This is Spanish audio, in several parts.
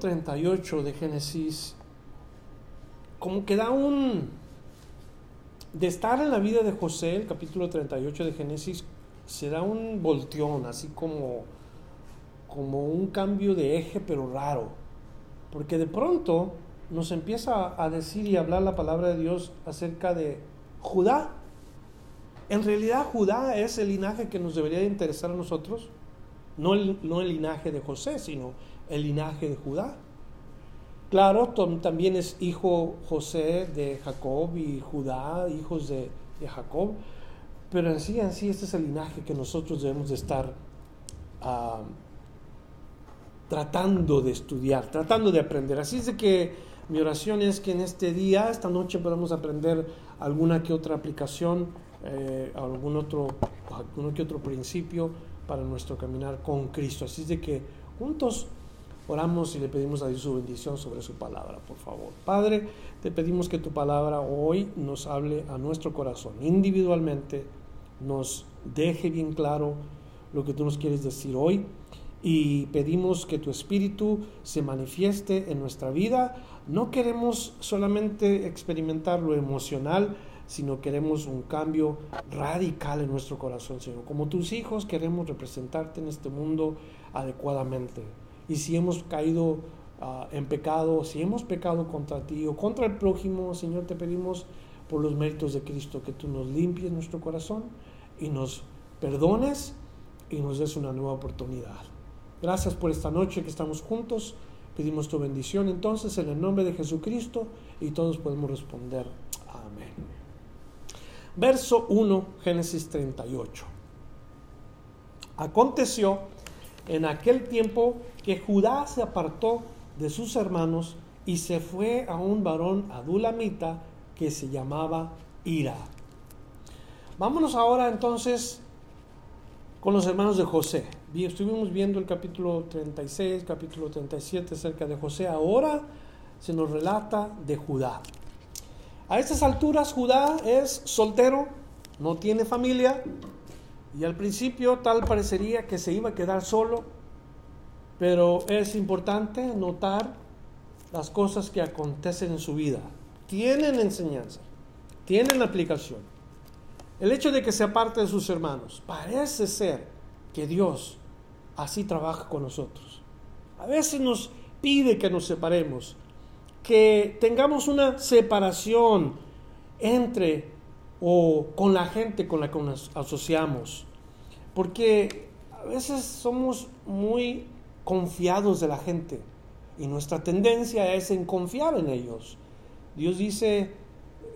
38 de Génesis como que da un... De estar en la vida de José, el capítulo 38 de Génesis, se da un volteón, así como, como un cambio de eje, pero raro. Porque de pronto nos empieza a decir y hablar la palabra de Dios acerca de Judá. En realidad Judá es el linaje que nos debería interesar a nosotros, no el, no el linaje de José, sino el linaje de Judá. Claro, también es hijo José de Jacob y Judá, hijos de, Jacob, pero en sí, en sí, este es el linaje que nosotros debemos de estar ah, tratando de estudiar, tratando de aprender. Así es de que mi oración es que en este día, esta noche, podamos aprender alguna que otra aplicación, eh, algún, otro, que otro principio para nuestro caminar con Cristo. Así es de que juntos Oramos y le pedimos a Dios su bendición sobre su palabra, por favor. Padre, te pedimos que tu palabra hoy nos hable a nuestro corazón individualmente, nos deje bien claro lo que tú nos quieres decir hoy y pedimos que tu espíritu se manifieste en nuestra vida. No queremos solamente experimentar lo emocional, sino queremos un cambio radical en nuestro corazón, Señor. Como tus hijos queremos representarte en este mundo adecuadamente y si hemos caído ah, en pecado, si hemos pecado contra ti o contra el prójimo, Señor, te pedimos por los méritos de Cristo que tú nos limpies nuestro corazón y nos perdones y nos des una nueva oportunidad. Gracias por esta noche que estamos juntos. Pedimos tu bendición entonces en el nombre de Jesucristo y todos podemos responder amén. Verso 1, Génesis 38. Aconteció en aquel tiempo que Judá se apartó de sus hermanos y se fue a un varón adulamita que se llamaba Ira. Vámonos ahora entonces con los hermanos de José. Estuvimos viendo el capítulo 36, capítulo 37 acerca de José. Ahora se nos relata de Judá. A estas alturas Judá es soltero, no tiene familia y al principio tal parecería que se iba a quedar solo pero es importante notar las cosas que acontecen en su vida. Tienen enseñanza, tienen aplicación. El hecho de que se aparte de sus hermanos, parece ser que Dios así trabaja con nosotros. A veces nos pide que nos separemos, que tengamos una separación entre o con la gente con la que nos asociamos, porque a veces somos muy confiados de la gente. Y nuestra tendencia es en confiar en ellos. Dios dice,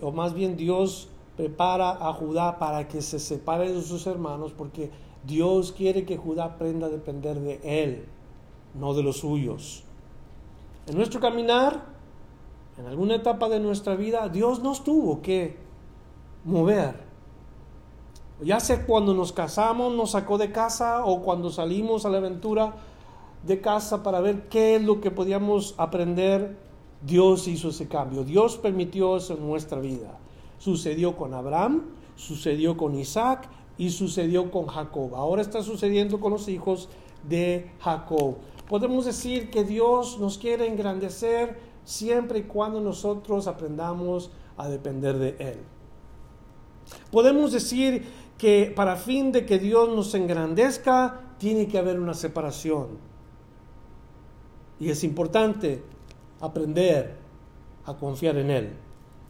o más bien Dios prepara a Judá para que se separe de sus hermanos, porque Dios quiere que Judá aprenda a depender de Él, no de los suyos. En nuestro caminar, en alguna etapa de nuestra vida, Dios nos tuvo que mover. Ya sea cuando nos casamos, nos sacó de casa, o cuando salimos a la aventura, de casa para ver qué es lo que podíamos aprender, Dios hizo ese cambio. Dios permitió eso en nuestra vida. Sucedió con Abraham, sucedió con Isaac y sucedió con Jacob. Ahora está sucediendo con los hijos de Jacob. Podemos decir que Dios nos quiere engrandecer siempre y cuando nosotros aprendamos a depender de Él. Podemos decir que para fin de que Dios nos engrandezca, tiene que haber una separación. Y es importante aprender a confiar en Él.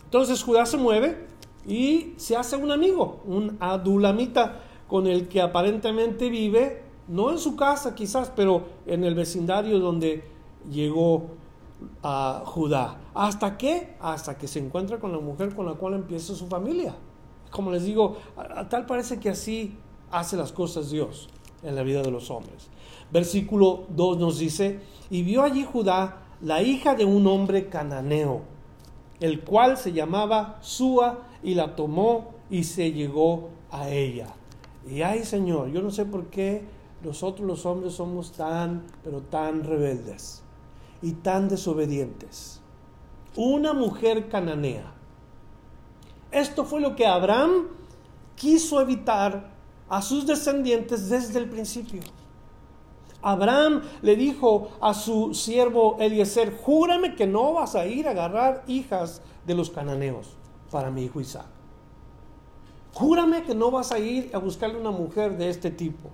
Entonces Judá se mueve y se hace un amigo, un adulamita con el que aparentemente vive, no en su casa quizás, pero en el vecindario donde llegó Judá. ¿Hasta qué? Hasta que se encuentra con la mujer con la cual empieza su familia. Como les digo, tal parece que así hace las cosas Dios. en la vida de los hombres. Versículo 2 nos dice, y vio allí Judá la hija de un hombre cananeo, el cual se llamaba Sua, y la tomó y se llegó a ella. Y ay Señor, yo no sé por qué nosotros los hombres somos tan, pero tan rebeldes y tan desobedientes. Una mujer cananea. Esto fue lo que Abraham quiso evitar a sus descendientes desde el principio. Abraham le dijo a su siervo Eliezer, júrame que no vas a ir a agarrar hijas de los cananeos para mi hijo Isaac. Júrame que no vas a ir a buscarle una mujer de este tipo.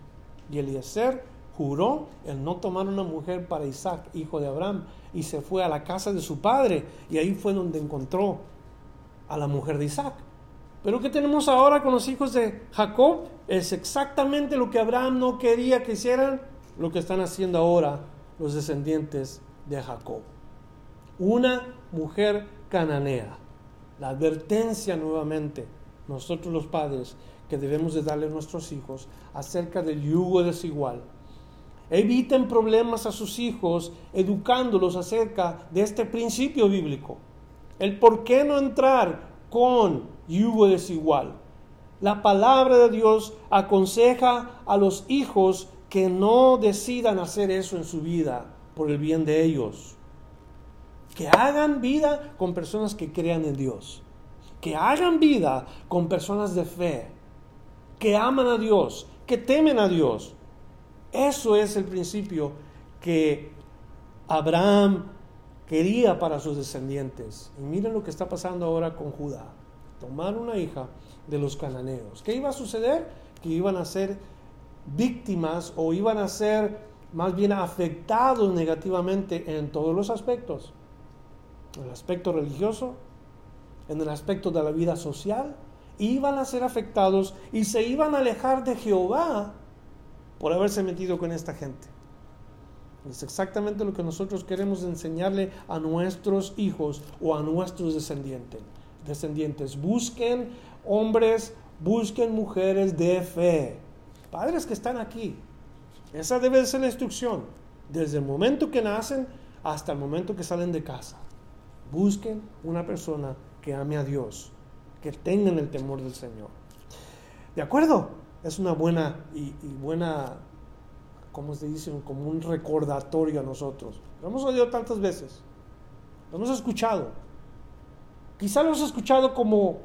Y Eliezer juró el no tomar una mujer para Isaac, hijo de Abraham, y se fue a la casa de su padre, y ahí fue donde encontró a la mujer de Isaac. Pero ¿qué tenemos ahora con los hijos de Jacob? Es exactamente lo que Abraham no quería que hicieran, lo que están haciendo ahora los descendientes de Jacob. Una mujer cananea. La advertencia nuevamente, nosotros los padres, que debemos de darle a nuestros hijos acerca del yugo desigual. Eviten problemas a sus hijos educándolos acerca de este principio bíblico. El por qué no entrar con yugo desigual. La palabra de Dios aconseja a los hijos que no decidan hacer eso en su vida por el bien de ellos. Que hagan vida con personas que crean en Dios. Que hagan vida con personas de fe. Que aman a Dios. Que temen a Dios. Eso es el principio que Abraham quería para sus descendientes. Y miren lo que está pasando ahora con Judá. Tomar una hija de los cananeos. ¿Qué iba a suceder? Que iban a ser víctimas o iban a ser más bien afectados negativamente en todos los aspectos. En el aspecto religioso, en el aspecto de la vida social, iban a ser afectados y se iban a alejar de Jehová por haberse metido con esta gente. Es exactamente lo que nosotros queremos enseñarle a nuestros hijos o a nuestros descendientes. Descendientes, busquen hombres, busquen mujeres de fe. Padres que están aquí. Esa debe ser la instrucción. Desde el momento que nacen hasta el momento que salen de casa. Busquen una persona que ame a Dios, que tengan el temor del Señor. ¿De acuerdo? Es una buena y, buena como se dice, como un recordatorio a nosotros. Lo hemos oído tantas veces, lo hemos escuchado. Quizá lo has escuchado como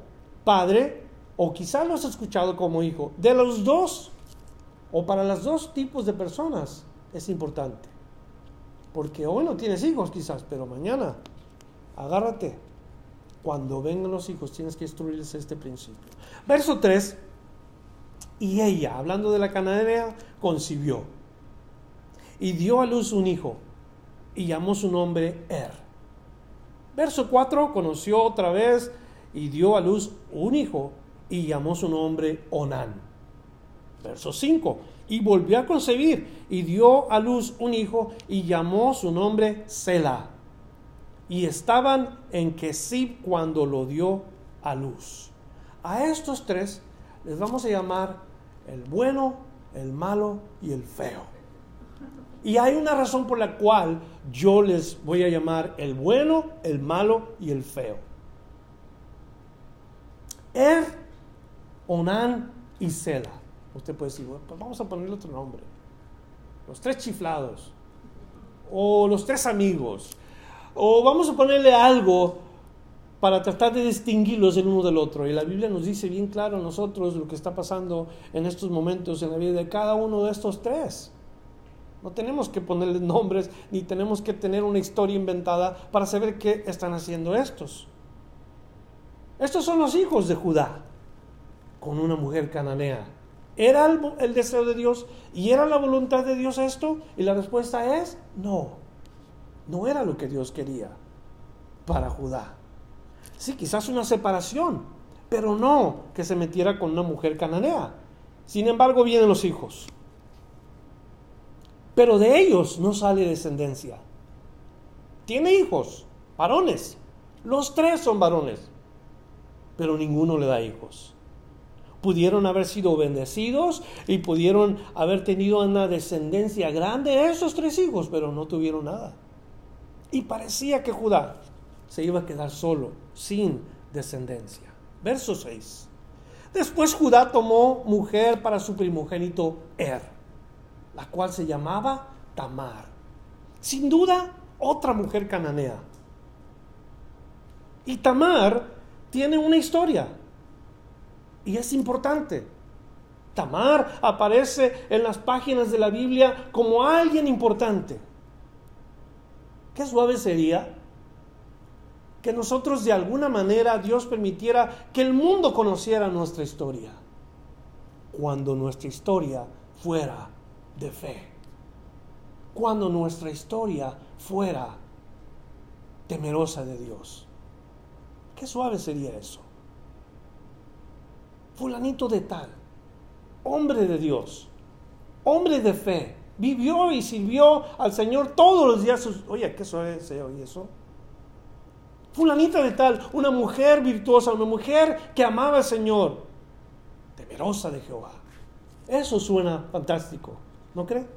padre o quizá lo has escuchado como hijo. De los dos, o para los dos tipos de personas, es importante. Porque hoy no tienes hijos quizás, pero mañana, agárrate. Cuando vengan los hijos tienes que instruirles este principio. Verso 3. Y ella, hablando de la cananea, concibió y dio a luz un hijo y llamó su nombre Er. Verso 4, conoció otra vez y dio a luz un hijo y llamó su nombre Onán. Verso 5, y volvió a concebir y dio a luz un hijo y llamó su nombre Sela. Y estaban en Kesib cuando lo dio a luz. A estos tres les vamos a llamar el bueno, el malo y el feo. Y hay una razón por la cual yo les voy a llamar el bueno, el malo y el feo. Er, Onan y Sela. Usted puede decir, pues vamos a ponerle otro nombre. Los tres chiflados. O los tres amigos. O vamos a ponerle algo para tratar de distinguirlos el uno del otro. Y la Biblia nos dice bien claro a nosotros lo que está pasando en estos momentos en la vida de cada uno de estos tres. No tenemos que ponerles nombres ni tenemos que tener una historia inventada para saber qué están haciendo estos. Estos son los hijos de Judá con una mujer cananea. ¿Era el, deseo de Dios y era la voluntad de Dios esto? Y la respuesta es no. No era lo que Dios quería para Judá. Sí, quizás una separación, pero no que se metiera con una mujer cananea. Sin embargo, vienen los hijos. Pero de ellos no sale descendencia. Tiene hijos, varones. Los tres son varones. Pero ninguno le da hijos. Pudieron haber sido bendecidos y pudieron haber tenido una descendencia grande esos tres hijos, pero no tuvieron nada. Y parecía que Judá se iba a quedar solo, sin descendencia. Verso 6. Después Judá tomó mujer para su primogénito Er, la cual se llamaba Tamar. Sin duda, otra mujer cananea. Y Tamar tiene una historia. Y es importante. Tamar aparece en las páginas de la Biblia como alguien importante. Qué suave sería que nosotros de alguna manera Dios permitiera que el mundo conociera nuestra historia. Cuando nuestra historia fuera de fe. Cuando nuestra historia fuera temerosa de Dios. Qué suave sería eso. Fulanito de tal, hombre de Dios, hombre de fe, vivió y sirvió al Señor todos los días. Oye, ¿qué suave sería eso? Fulanita de tal, una mujer virtuosa, una mujer que amaba al Señor, temerosa de Jehová. Eso suena fantástico, ¿no cree?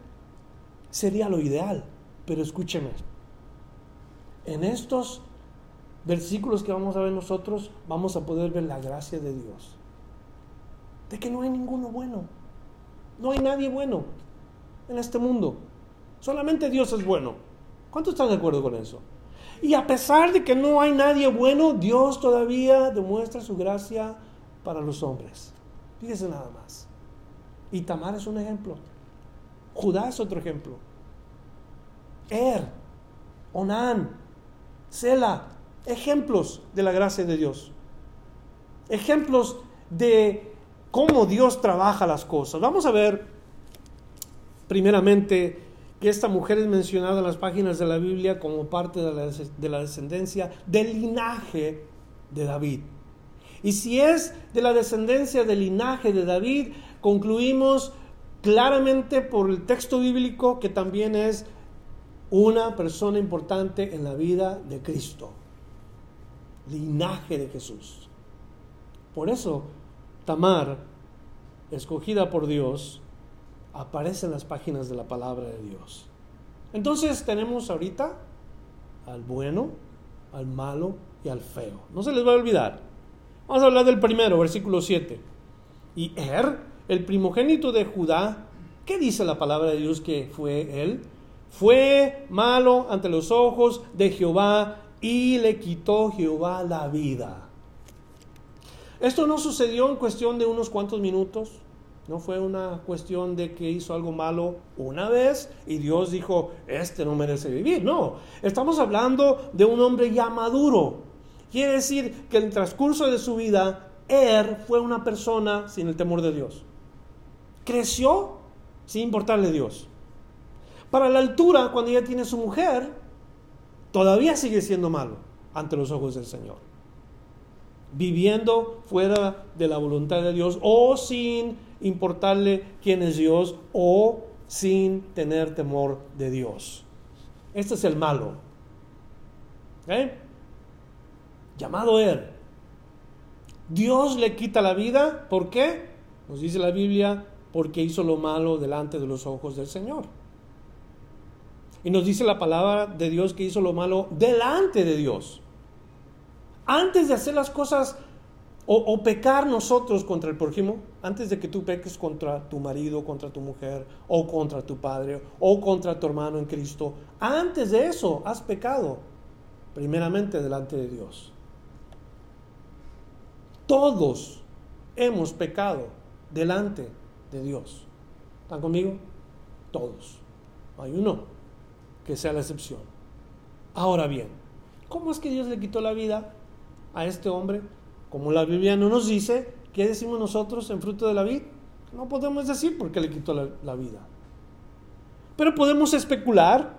Sería lo ideal, pero escúcheme. En estos versículos que vamos a ver nosotros, vamos a poder ver la gracia de Dios. De que no hay ninguno bueno. No hay nadie bueno en este mundo. Solamente Dios es bueno. ¿Cuántos están de acuerdo con eso? Y a pesar de que no hay nadie bueno, Dios todavía demuestra su gracia para los hombres. Fíjese nada más. Y Tamar es un ejemplo. Judá es otro ejemplo. Er, Onán, Sela, ejemplos de la gracia de Dios. Ejemplos de cómo Dios trabaja las cosas. Vamos a ver primeramente que esta mujer es mencionada en las páginas de la Biblia como parte de la, de la descendencia del linaje de David. Y si es de la descendencia del linaje de David, concluimos claramente por el texto bíblico que también es una persona importante en la vida de Cristo linaje de Jesús. Por eso, Tamar, escogida por Dios, aparece en las páginas de la palabra de Dios. Entonces tenemos ahorita al bueno, al malo y al feo. No se les va a olvidar. Vamos a hablar del primero, versículo 7. Y Er, el primogénito de Judá, ¿qué dice la palabra de Dios que fue él? Fue malo ante los ojos de Jehová y le quitó Jehová la vida. Esto no sucedió en cuestión de unos cuantos minutos, no fue una cuestión de que hizo algo malo una vez y Dios dijo, este no merece vivir. No, estamos hablando de un hombre ya maduro. Quiere decir que en el transcurso de su vida, él fue una persona sin el temor de Dios. Creció sin importarle Dios. Para la altura, cuando ya tiene su mujer, todavía sigue siendo malo ante los ojos del Señor. Viviendo fuera de la voluntad de Dios o sin importarle quién es Dios o sin tener temor de Dios. Este es el malo. ¿Eh? Llamado él. Dios le quita la vida. ¿Por qué? Nos dice la Biblia, porque hizo lo malo delante de los ojos del Señor. Y nos dice la palabra de Dios que hizo lo malo delante de Dios. Antes de hacer las cosas o, pecar nosotros contra el prójimo, antes de que tú peques contra tu marido, contra tu mujer, o contra tu padre, o contra tu hermano en Cristo, antes de eso has pecado, primeramente delante de Dios. Todos hemos pecado delante de Dios. ¿Están conmigo? Todos. Hay uno que sea la excepción. Ahora bien, ¿cómo es que Dios le quitó la vida a este hombre? Como la Biblia no nos dice, ¿qué decimos nosotros en fruto de la vid? No podemos decir por qué le quitó la, la vida. Pero podemos especular,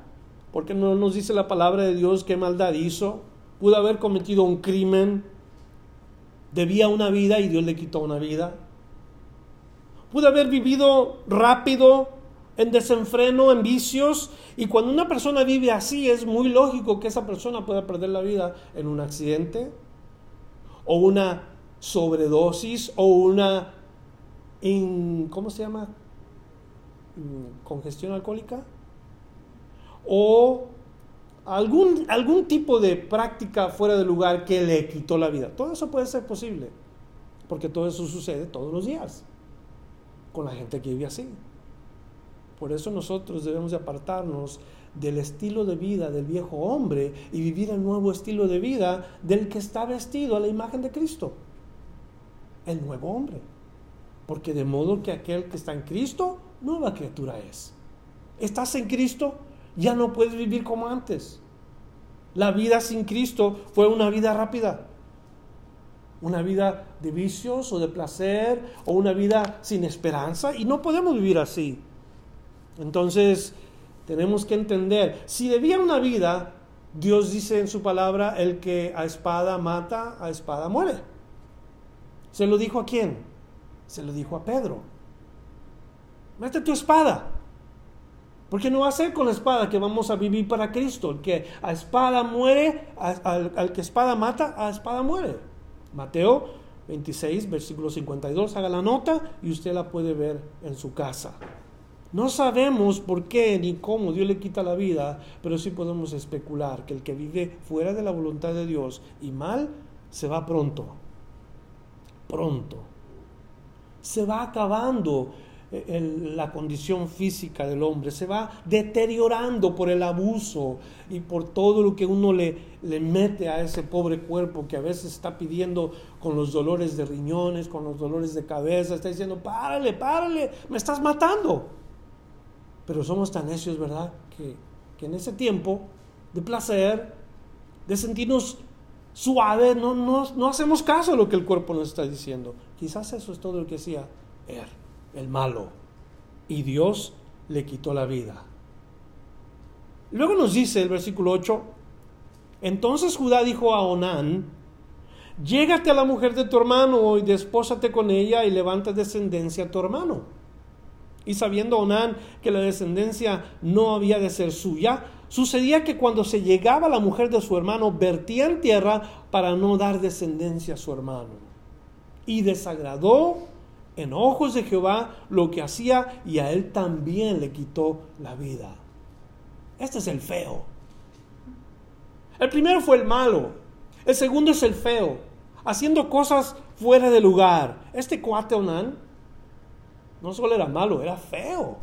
porque no nos dice la palabra de Dios qué maldad hizo. Pudo haber cometido un crimen, debía una vida y Dios le quitó una vida. Pudo haber vivido rápido en desenfreno, en vicios. Y cuando una persona vive así, es muy lógico que esa persona pueda perder la vida en un accidente, o una sobredosis, o una ¿cómo se llama? Mm, Congestión alcohólica. O algún, algún tipo de práctica fuera de lugar que le quitó la vida. Todo eso puede ser posible, porque todo eso sucede todos los días con la gente que vive así. Por eso nosotros debemos de apartarnos del estilo de vida del viejo hombre y vivir el nuevo estilo de vida del que está vestido a la imagen de Cristo, el nuevo hombre. Porque de modo que aquel que está en Cristo, nueva criatura es. Estás en Cristo, ya no puedes vivir como antes. La vida sin Cristo fue una vida rápida. Una vida de vicios o de placer o una vida sin esperanza y no podemos vivir así. Entonces, tenemos que entender, si debía una vida, Dios dice en su palabra, el que a espada mata, a espada muere. ¿Se lo dijo a quién? Se lo dijo a Pedro. Mete tu espada. Porque no va a ser con la espada que vamos a vivir para Cristo. El que a espada muere, al, al que espada mata, a espada muere. Mateo 26, versículo 52. Haga la nota y usted la puede ver en su casa. No sabemos por qué ni cómo Dios le quita la vida, pero sí podemos especular que el que vive fuera de la voluntad de Dios y mal, se va pronto. Pronto. Se va acabando la condición física del hombre, se va deteriorando por el abuso y por todo lo que uno le, le mete a ese pobre cuerpo que a veces está pidiendo con los dolores de riñones, con los dolores de cabeza, está diciendo, párale, párale, me estás matando. Pero somos tan necios, ¿verdad? Que, que en ese tiempo de placer, de sentirnos suaves, no, no, no hacemos caso a lo que el cuerpo nos está diciendo. Quizás eso es todo lo que decía Er el malo, y Dios le quitó la vida. Luego nos dice el versículo 8, entonces Judá dijo a Onán, llégate a la mujer de tu hermano y despósate con ella y levanta descendencia a tu hermano. Y sabiendo Onán que la descendencia no había de ser suya, sucedía que cuando se llegaba la mujer de su hermano, vertía en tierra para no dar descendencia a su hermano. Y desagradó en ojos de Jehová lo que hacía y a él también le quitó la vida. Este es el feo. El primero fue el malo. El segundo es el feo, haciendo cosas fuera de lugar. Este cuate Onan no solo era malo, era feo.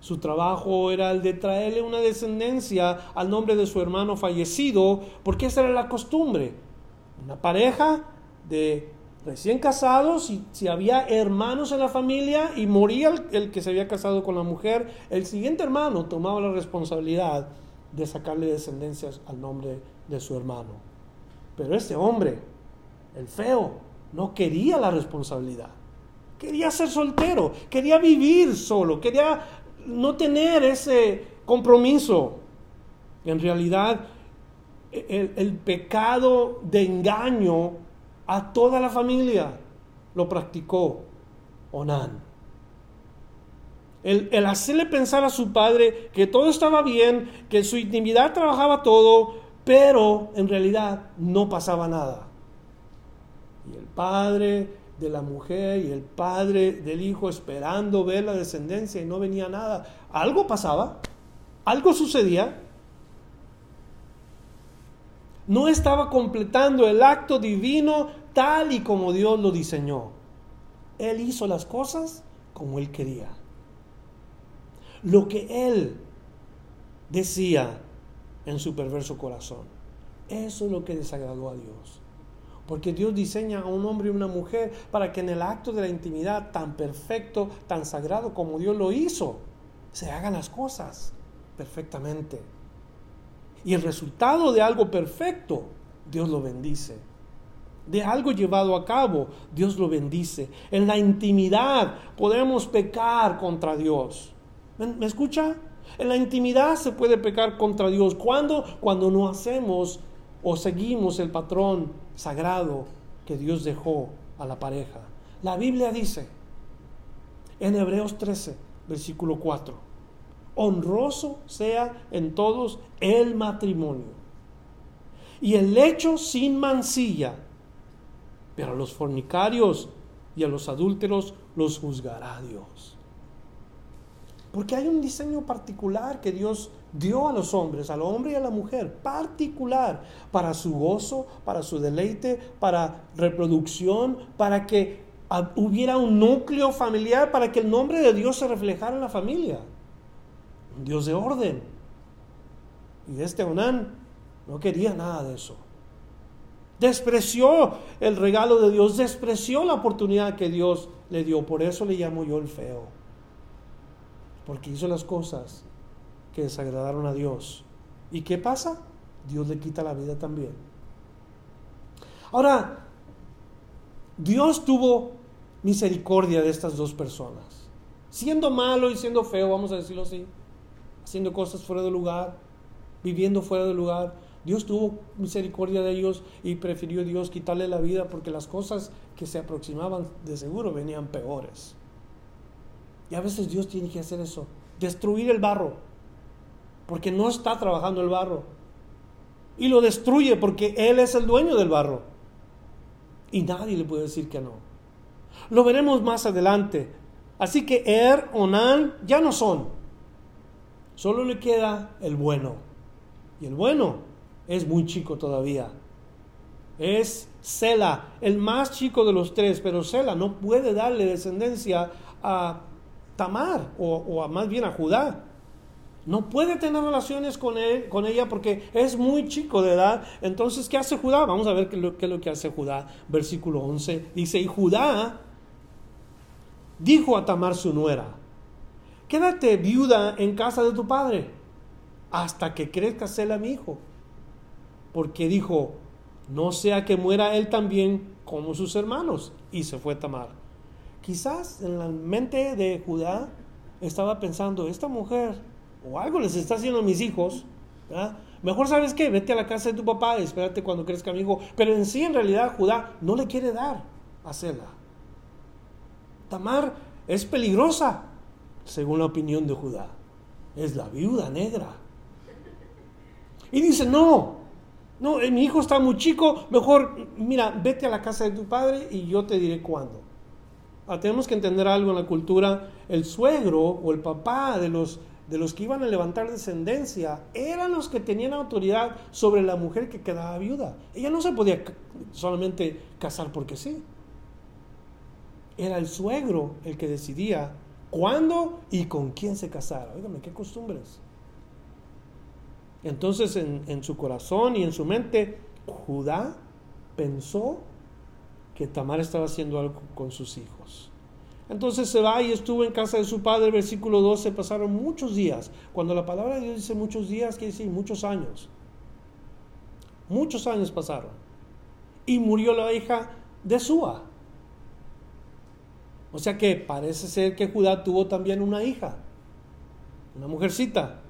Su trabajo era el de traerle una descendencia al nombre de su hermano fallecido, porque esa era la costumbre. Una pareja de recién casados, si, si había hermanos en la familia y moría el, que se había casado con la mujer, el siguiente hermano tomaba la responsabilidad de sacarle descendencias al nombre de su hermano. Pero este hombre, el feo, no quería la responsabilidad. Quería ser soltero, quería vivir solo, quería no tener ese compromiso. En realidad, el, el pecado de engaño a toda la familia lo practicó Onán. El, hacerle pensar a su padre que todo estaba bien, que en su intimidad trabajaba todo, pero en realidad no pasaba nada. Y el padre de la mujer y el padre del hijo esperando ver la descendencia y no venía nada. Algo pasaba, algo sucedía, no estaba completando el acto divino tal y como Dios lo diseñó. Él hizo las cosas como Él quería. Lo que Él decía en su perverso corazón. Eso es lo que desagradó a Dios. Porque Dios diseña a un hombre y una mujer para que en el acto de la intimidad tan perfecto, tan sagrado como Dios lo hizo, se hagan las cosas perfectamente. Y el resultado de algo perfecto, Dios lo bendice. De algo llevado a cabo, Dios lo bendice. En la intimidad podemos pecar contra Dios. ¿Me, escucha? En la intimidad se puede pecar contra Dios. ¿Cuándo? Cuando no hacemos o seguimos el patrón sagrado que Dios dejó a la pareja. La Biblia dice en Hebreos 13, versículo 4 honroso sea en todos el matrimonio. Y el lecho sin mancilla, pero a los fornicarios y a los adúlteros los juzgará Dios. Porque hay un diseño particular que Dios dio a los hombres, al hombre y a la mujer, particular, para su gozo, para su deleite, para reproducción, para que hubiera un núcleo familiar, para que el nombre de Dios se reflejara en la familia. Un Dios de orden. Y este Onán no quería nada de eso. Despreció el regalo de Dios, despreció la oportunidad que Dios le dio. Por eso le llamo yo el feo. Porque hizo las cosas que desagradaron a Dios. ¿Y qué pasa? Dios le quita la vida también. Ahora, Dios tuvo misericordia de estas dos personas. Siendo malo y siendo feo, vamos a decirlo así, haciendo cosas fuera de lugar, viviendo fuera de lugar, Dios tuvo misericordia de ellos y prefirió Dios quitarle la vida porque las cosas que se aproximaban de seguro venían peores. Y a veces Dios tiene que hacer eso, destruir el barro, porque no está trabajando el barro. Y lo destruye porque Él es el dueño del barro. Y nadie le puede decir que no. Lo veremos más adelante. Así que Er, Onan ya no son. Solo le queda el bueno. Y el bueno es muy chico todavía. Es Sela, el más chico de los tres, pero Sela no puede darle descendencia a Tamar o, a, más bien a Judá. No puede tener relaciones con, él, con ella porque es muy chico de edad. Entonces, ¿qué hace Judá? Vamos a ver qué, es lo que hace Judá. Versículo 11 dice, y Judá dijo a Tamar su nuera, quédate viuda en casa de tu padre hasta que crezca Sela mi hijo porque dijo, no sea que muera él también como sus hermanos. Y se fue Tamar. Quizás en la mente de Judá estaba pensando, esta mujer o algo les está haciendo a mis hijos, mejor sabes qué, vete a la casa de tu papá, espérate cuando crezca mi hijo. Pero en sí, en realidad, Judá no le quiere dar a Sela. Tamar es peligrosa, según la opinión de Judá. Es la viuda negra. Y dice, no, no, eh, mi hijo está muy chico, mejor, mira, vete a la casa de tu padre y yo te diré cuándo. Ah, tenemos que entender algo en la cultura. El suegro o el papá de los, de los que iban a levantar descendencia eran los que tenían autoridad sobre la mujer que quedaba viuda. Ella no se podía solamente casar porque sí. Era el suegro el que decidía cuándo y con quién se casara. Óigame, qué costumbres. Entonces en, su corazón y en su mente, Judá pensó que Tamar estaba haciendo algo con sus hijos. Entonces se va y estuvo en casa de su padre, versículo 12, pasaron muchos días. Cuando la palabra de Dios dice muchos días, quiere decir muchos años. Muchos años pasaron. Y murió la hija de Sua. O sea que parece ser que Judá tuvo también una hija, una mujercita.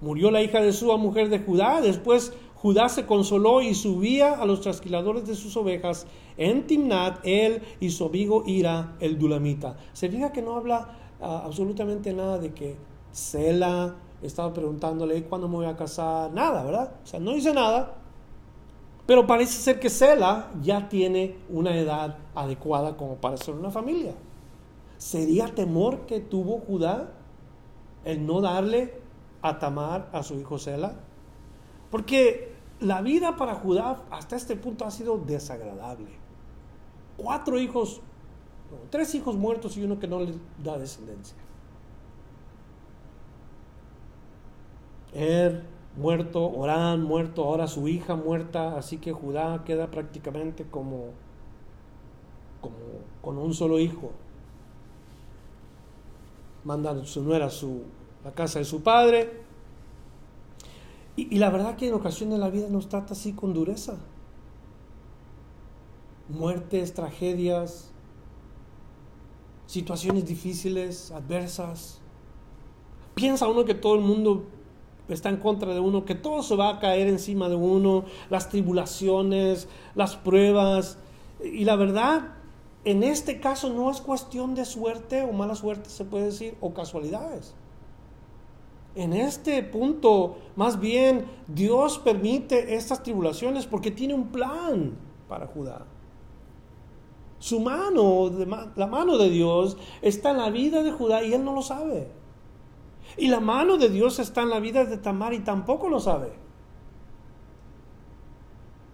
Murió la hija de su mujer de Judá. Después Judá se consoló y subía a los trasquiladores de sus ovejas en Timnat, él y su amigo Ira, el Dulamita. Se fija que no habla ah, absolutamente nada de que Sela estaba preguntándole cuándo me voy a casar, nada, ¿verdad? O sea, no dice nada. Pero parece ser que Sela ya tiene una edad adecuada como para ser una familia. ¿Sería temor que tuvo Judá el no darle a Tamar, a su hijo Sela? Porque la vida para Judá hasta este punto ha sido desagradable. Cuatro hijos, tres hijos muertos y uno que no le da descendencia. Er muerto, Orán muerto, ahora su hija muerta, así que Judá queda prácticamente como, como con un solo hijo. Manda su nuera su la casa de su padre. Y, la verdad que en ocasiones la vida nos trata así con dureza. Muertes, tragedias, situaciones difíciles, adversas. Piensa uno que todo el mundo está en contra de uno, que todo se va a caer encima de uno, las tribulaciones, las pruebas. Y la verdad, en este caso no es cuestión de suerte o mala suerte, se puede decir, o casualidades. En este punto, más bien, Dios permite estas tribulaciones porque tiene un plan para Judá. Su mano, la mano de Dios está en la vida de Judá y él no lo sabe. Y la mano de Dios está en la vida de Tamar y tampoco lo sabe.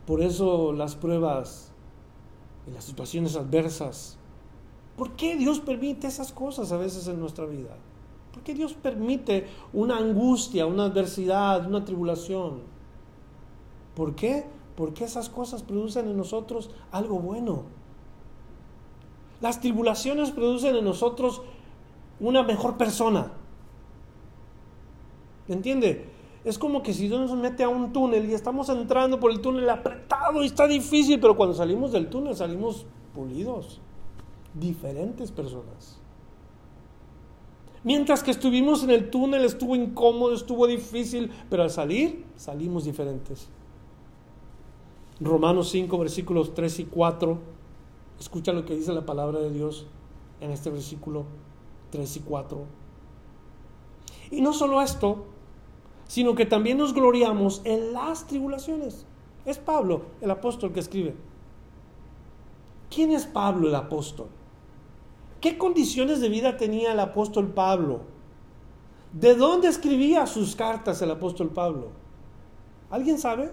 Por eso las pruebas y las situaciones adversas. ¿Por qué Dios permite esas cosas a veces en nuestra vida? ¿Por qué Dios permite una angustia, una adversidad, una tribulación? ¿Por qué? Porque esas cosas producen en nosotros algo bueno. Las tribulaciones producen en nosotros una mejor persona. ¿Me entiende? Es como que si Dios nos mete a un túnel y estamos entrando por el túnel apretado y está difícil, pero cuando salimos del túnel salimos pulidos, diferentes personas. Mientras que estuvimos en el túnel estuvo incómodo, estuvo difícil, pero al salir salimos diferentes. Romanos 5, versículos 3 y 4, escucha lo que dice la palabra de Dios en este versículo 3 y 4. Y no solo esto, sino que también nos gloriamos en las tribulaciones. Es Pablo, el apóstol, que escribe. ¿Quién es Pablo, el apóstol? ¿Qué condiciones de vida tenía el apóstol Pablo? ¿De dónde escribía sus cartas el apóstol Pablo? ¿Alguien sabe?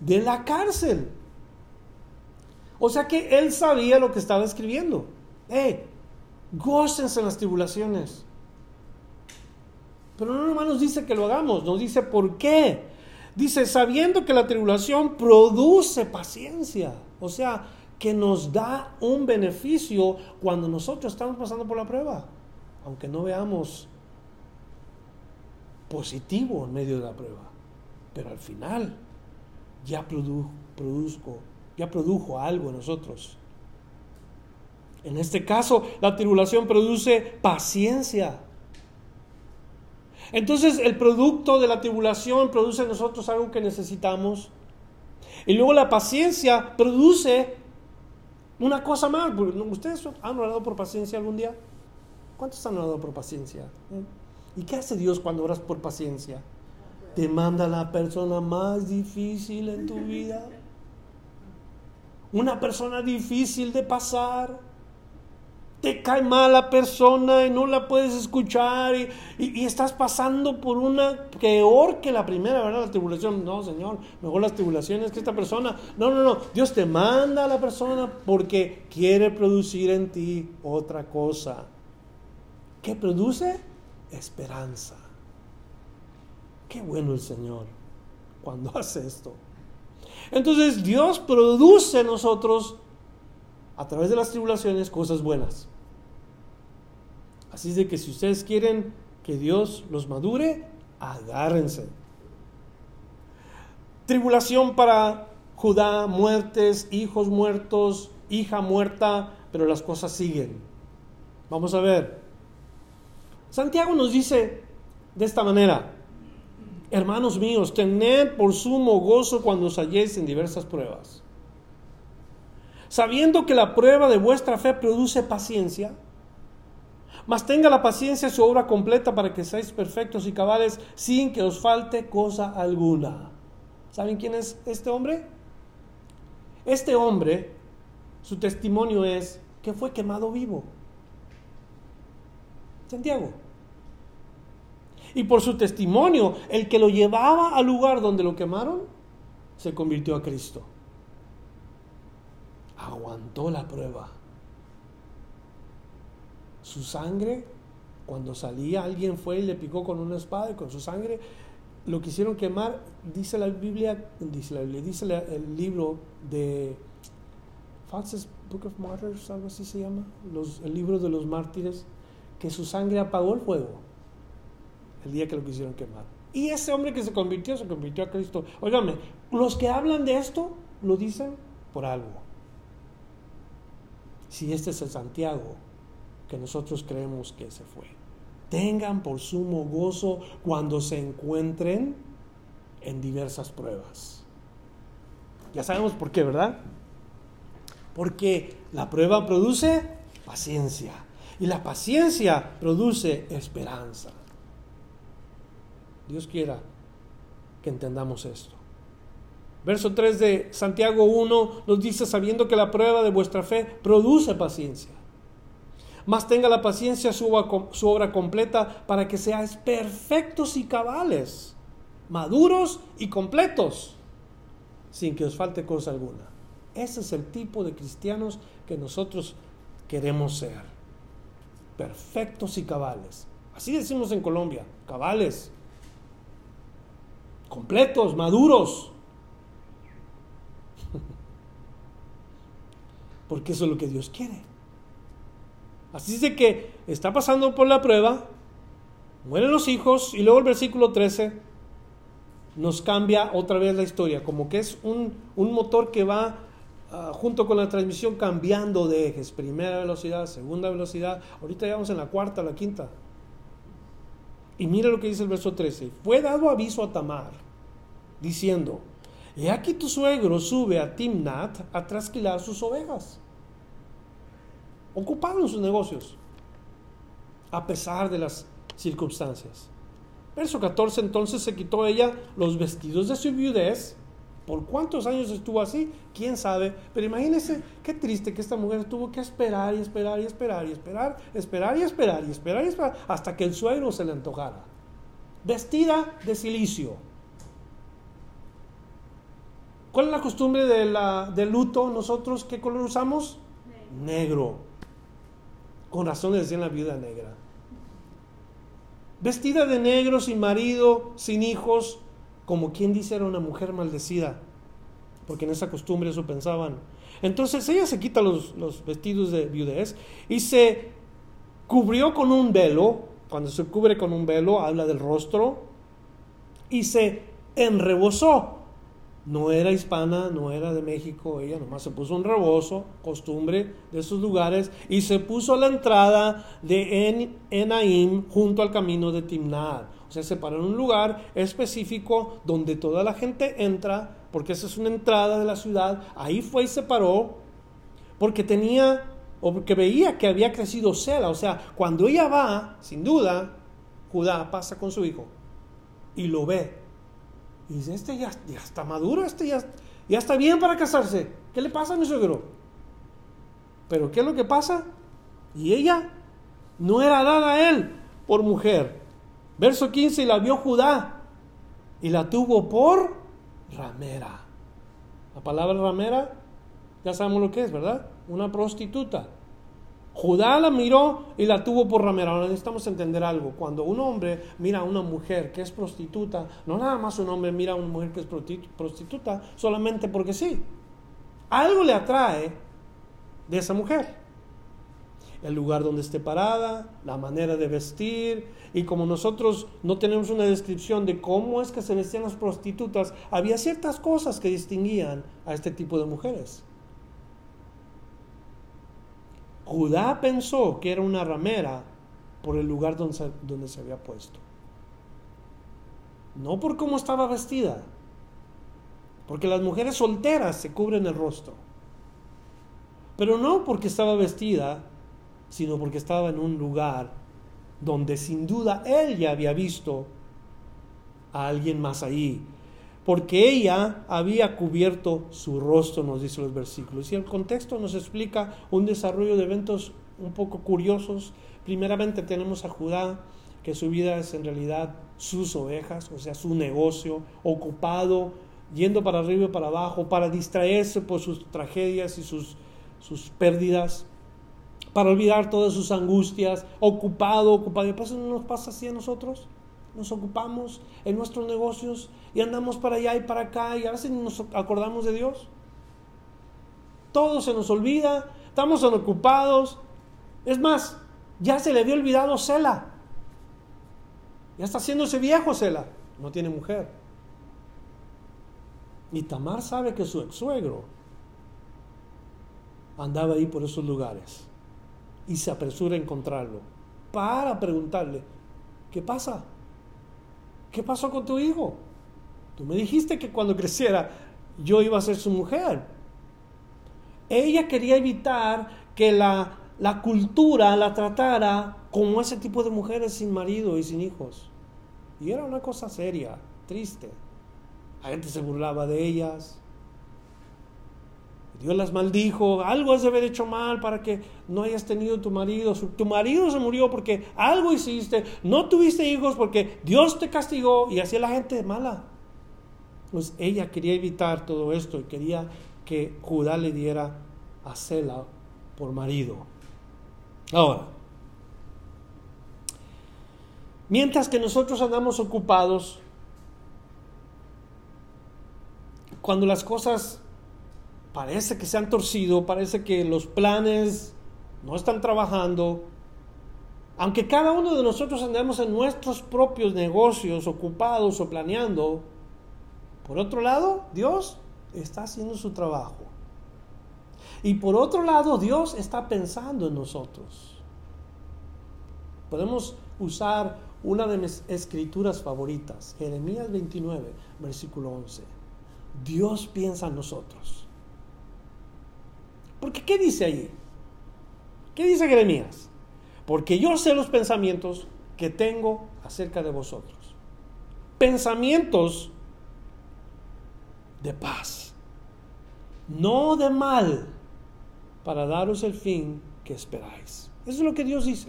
De la cárcel. O sea que él sabía lo que estaba escribiendo. ¡Eh! Gócense en las tribulaciones. Pero no nomás nos dice que lo hagamos, nos dice por qué. Dice, sabiendo que la tribulación produce paciencia. O sea, que nos da un beneficio cuando nosotros estamos pasando por la prueba. Aunque no veamos positivo en medio de la prueba. Pero al final ya ya produjo algo en nosotros. En este caso, la tribulación produce paciencia. Entonces el producto de la tribulación produce en nosotros algo que necesitamos. Y luego la paciencia produce una cosa más. ¿Ustedes han orado por paciencia algún día? ¿Cuántos han orado por paciencia? ¿Y qué hace Dios cuando oras por paciencia? Te manda la persona más difícil en tu vida. Una persona difícil de pasar cae mal la persona y no la puedes escuchar y, estás pasando por una peor que la primera, ¿verdad? La tribulación. No, Señor, mejor las tribulaciones que esta persona. No, no, no. Dios te manda a la persona porque quiere producir en ti otra cosa. ¿Qué produce? Esperanza. Qué bueno el Señor cuando hace esto. Entonces Dios produce en nosotros a través de las tribulaciones cosas buenas. Así es de que si ustedes quieren que Dios los madure, agárrense. Tribulación para Judá, muertes, hijos muertos, hija muerta, pero las cosas siguen. Vamos a ver. Santiago nos dice de esta manera, hermanos míos, tened por sumo gozo cuando os halléis en diversas pruebas sabiendo que la prueba de vuestra fe produce paciencia, mas tenga la paciencia su obra completa para que seáis perfectos y cabales sin que os falte cosa alguna. ¿Saben quién es este hombre? Este hombre, su testimonio es que fue quemado vivo. Santiago. Y por su testimonio, el que lo llevaba al lugar donde lo quemaron, se convirtió a Cristo aguantó la prueba. Su sangre, cuando salía, alguien fue y le picó con una espada y con su sangre lo quisieron quemar. Dice la Biblia, dice la Biblia, dice el libro de Francis Book of Martyrs, algo así se llama, los, el libro de los mártires, que su sangre apagó el fuego el día que lo quisieron quemar. Y ese hombre que se convirtió, se convirtió a Cristo. Óigame, los que hablan de esto lo dicen por algo si este es el Santiago que nosotros creemos que se fue. Tengan por sumo gozo cuando se encuentren en diversas pruebas. Ya sabemos por qué, ¿verdad? Porque la prueba produce paciencia y la paciencia produce esperanza. Dios quiera que entendamos esto. Verso 3 de Santiago 1 nos dice, sabiendo que la prueba de vuestra fe produce paciencia. Más tenga la paciencia su obra, completa para que seáis perfectos y cabales, maduros y completos, sin que os falte cosa alguna. Ese es el tipo de cristianos que nosotros queremos ser. Perfectos y cabales. Así decimos en Colombia, cabales, completos, maduros. Porque eso es lo que Dios quiere. Así es de que está pasando por la prueba, mueren los hijos y luego el versículo 13 nos cambia otra vez la historia, como que es un, motor que va ah, junto con la transmisión cambiando de ejes, primera velocidad, segunda velocidad, ahorita ya vamos en la cuarta, la quinta. Y mira lo que dice el verso 13, fue dado aviso a Tamar, diciendo, y aquí tu suegro sube a Timnat a trasquilar sus ovejas. Ocupado en sus negocios, a pesar de las circunstancias. Verso 14, entonces se quitó ella los vestidos de su viudez. ¿Por cuántos años estuvo así? ¿Quién sabe? Pero imagínense qué triste que esta mujer tuvo que esperar y esperar y esperar y esperar, esperar y esperar y esperar y esperar hasta que el suegro se le antojara. Vestida de silicio ¿Cuál es la costumbre de la, del luto? Nosotros, ¿qué color usamos? Negro. Con razón le decían la viuda negra. Vestida de negro, sin marido, sin hijos, como quien dice era una mujer maldecida. Porque en esa costumbre eso pensaban. Entonces ella se quita los, los vestidos de viudez y se cubrió con un velo. Cuando se cubre con un velo, habla del rostro. Y se enrebosó no era hispana, no era de México, ella nomás se puso un rebozo, costumbre de esos lugares, y se puso a la entrada de Enaim junto al camino de Timnad. O sea, se paró en un lugar específico donde toda la gente entra, porque esa es una entrada de la ciudad. Ahí fue y se paró, porque tenía, o porque veía que había crecido Sela. O sea, cuando ella va, sin duda, Judá pasa con su hijo y lo ve y dice, este ya, ya está maduro, este ya, ya está bien para casarse. ¿Qué le pasa a mi suegro? Pero ¿qué es lo que pasa? Y ella no era dada a él por mujer. Verso 15, y la vio Judá y la tuvo por ramera. La palabra ramera, ya sabemos lo que es, ¿verdad? Una prostituta. Judá la miró y la tuvo por ramera. Ahora necesitamos entender algo. Cuando un hombre mira a una mujer que es prostituta, no nada más un hombre mira a una mujer que es prostituta solamente porque sí. Algo le atrae de esa mujer. El lugar donde esté parada, la manera de vestir. Y como nosotros no tenemos una descripción de cómo es que se vestían las prostitutas, había ciertas cosas que distinguían a este tipo de mujeres. Judá pensó que era una ramera por el lugar donde se, había puesto. No por cómo estaba vestida, porque las mujeres solteras se cubren el rostro. Pero no porque estaba vestida, sino porque estaba en un lugar donde sin duda él ya había visto a alguien más ahí porque ella había cubierto su rostro, nos dice los versículos. Y el contexto nos explica un desarrollo de eventos un poco curiosos. Primeramente tenemos a Judá, que su vida es en realidad sus ovejas, o sea, su negocio, ocupado, yendo para arriba y para abajo, para distraerse por sus tragedias y sus, sus pérdidas, para olvidar todas sus angustias, ocupado, ocupado. ¿Y pasa, no nos pasa así a nosotros? Nos ocupamos en nuestros negocios y andamos para allá y para acá y a veces nos acordamos de Dios. Todo se nos olvida, estamos ocupados. Es más, ya se le había olvidado Cela. Ya está haciéndose viejo Cela. No tiene mujer. Y Tamar sabe que su ex suegro andaba ahí por esos lugares. Y se apresura a encontrarlo para preguntarle, ¿qué pasa? ¿Qué pasó con tu hijo? Tú me dijiste que cuando creciera yo iba a ser su mujer. Ella quería evitar que la, la cultura la tratara como ese tipo de mujeres sin marido y sin hijos. Y era una cosa seria, triste. La gente se burlaba de ellas. Dios las maldijo, algo has de haber hecho mal para que no hayas tenido tu marido. Tu marido se murió porque algo hiciste, no tuviste hijos porque Dios te castigó y hacía la gente mala. Pues ella quería evitar todo esto y quería que Judá le diera a Sela por marido. Ahora, mientras que nosotros andamos ocupados, cuando las cosas parece que se han torcido, parece que los planes no están trabajando, aunque cada uno de nosotros andemos en nuestros propios negocios ocupados o planeando, por otro lado, Dios está haciendo su trabajo. Y por otro lado, Dios está pensando en nosotros. Podemos usar una de mis escrituras favoritas, Jeremías 29, versículo 11. Dios piensa en nosotros. Porque ¿qué dice ahí? ¿Qué dice Jeremías? Porque yo sé los pensamientos que tengo acerca de vosotros. Pensamientos de paz, no de mal, para daros el fin que esperáis. Eso es lo que Dios dice,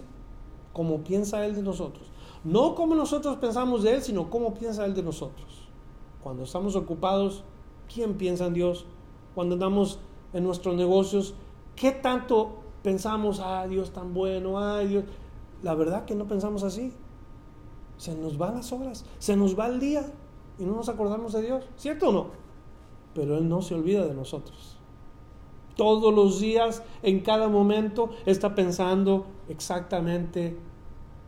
como piensa Él de nosotros. No como nosotros pensamos de Él, sino como piensa Él de nosotros. Cuando estamos ocupados, ¿quién piensa en Dios? Cuando andamos en nuestros negocios, ¿qué tanto pensamos, ah, Dios tan bueno, ay, Dios? La verdad que no pensamos así. Se nos van las horas, se nos va el día y no nos acordamos de Dios, ¿cierto o no? Pero Él no se olvida de nosotros. Todos los días, en cada momento, está pensando exactamente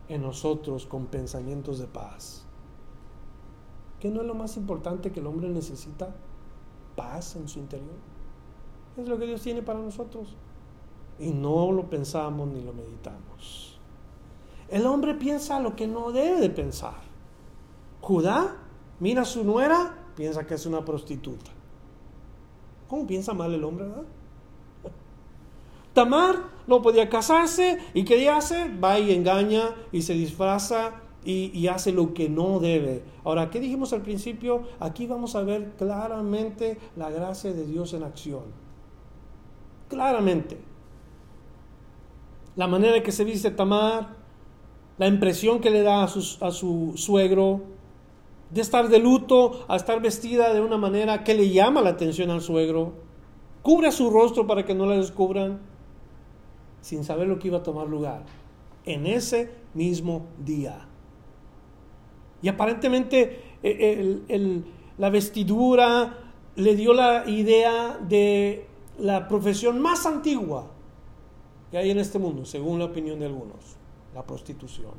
en nosotros con pensamientos de paz. ¿Qué no es lo más importante que el hombre necesita? Paz en su interior. Es lo que Dios tiene para nosotros. Y no lo pensamos ni lo meditamos. El hombre piensa lo que no debe de pensar. Judá mira a su nuera, piensa que es una prostituta. ¿Cómo piensa mal el hombre, verdad? Tamar no podía casarse y ¿qué hace? Va y engaña y se disfraza y, y, hace lo que no debe. Ahora, ¿qué dijimos al principio? Aquí vamos a ver claramente la gracia de Dios en acción claramente. La manera en que se viste Tamar, la impresión que le da a su, a su suegro, de estar de luto a estar vestida de una manera que le llama la atención al suegro, cubre su rostro para que no la descubran, sin saber lo que iba a tomar lugar, en ese mismo día. Y aparentemente eh, la vestidura le dio la idea de la profesión más antigua que hay en este mundo, según la opinión de algunos, la prostitución.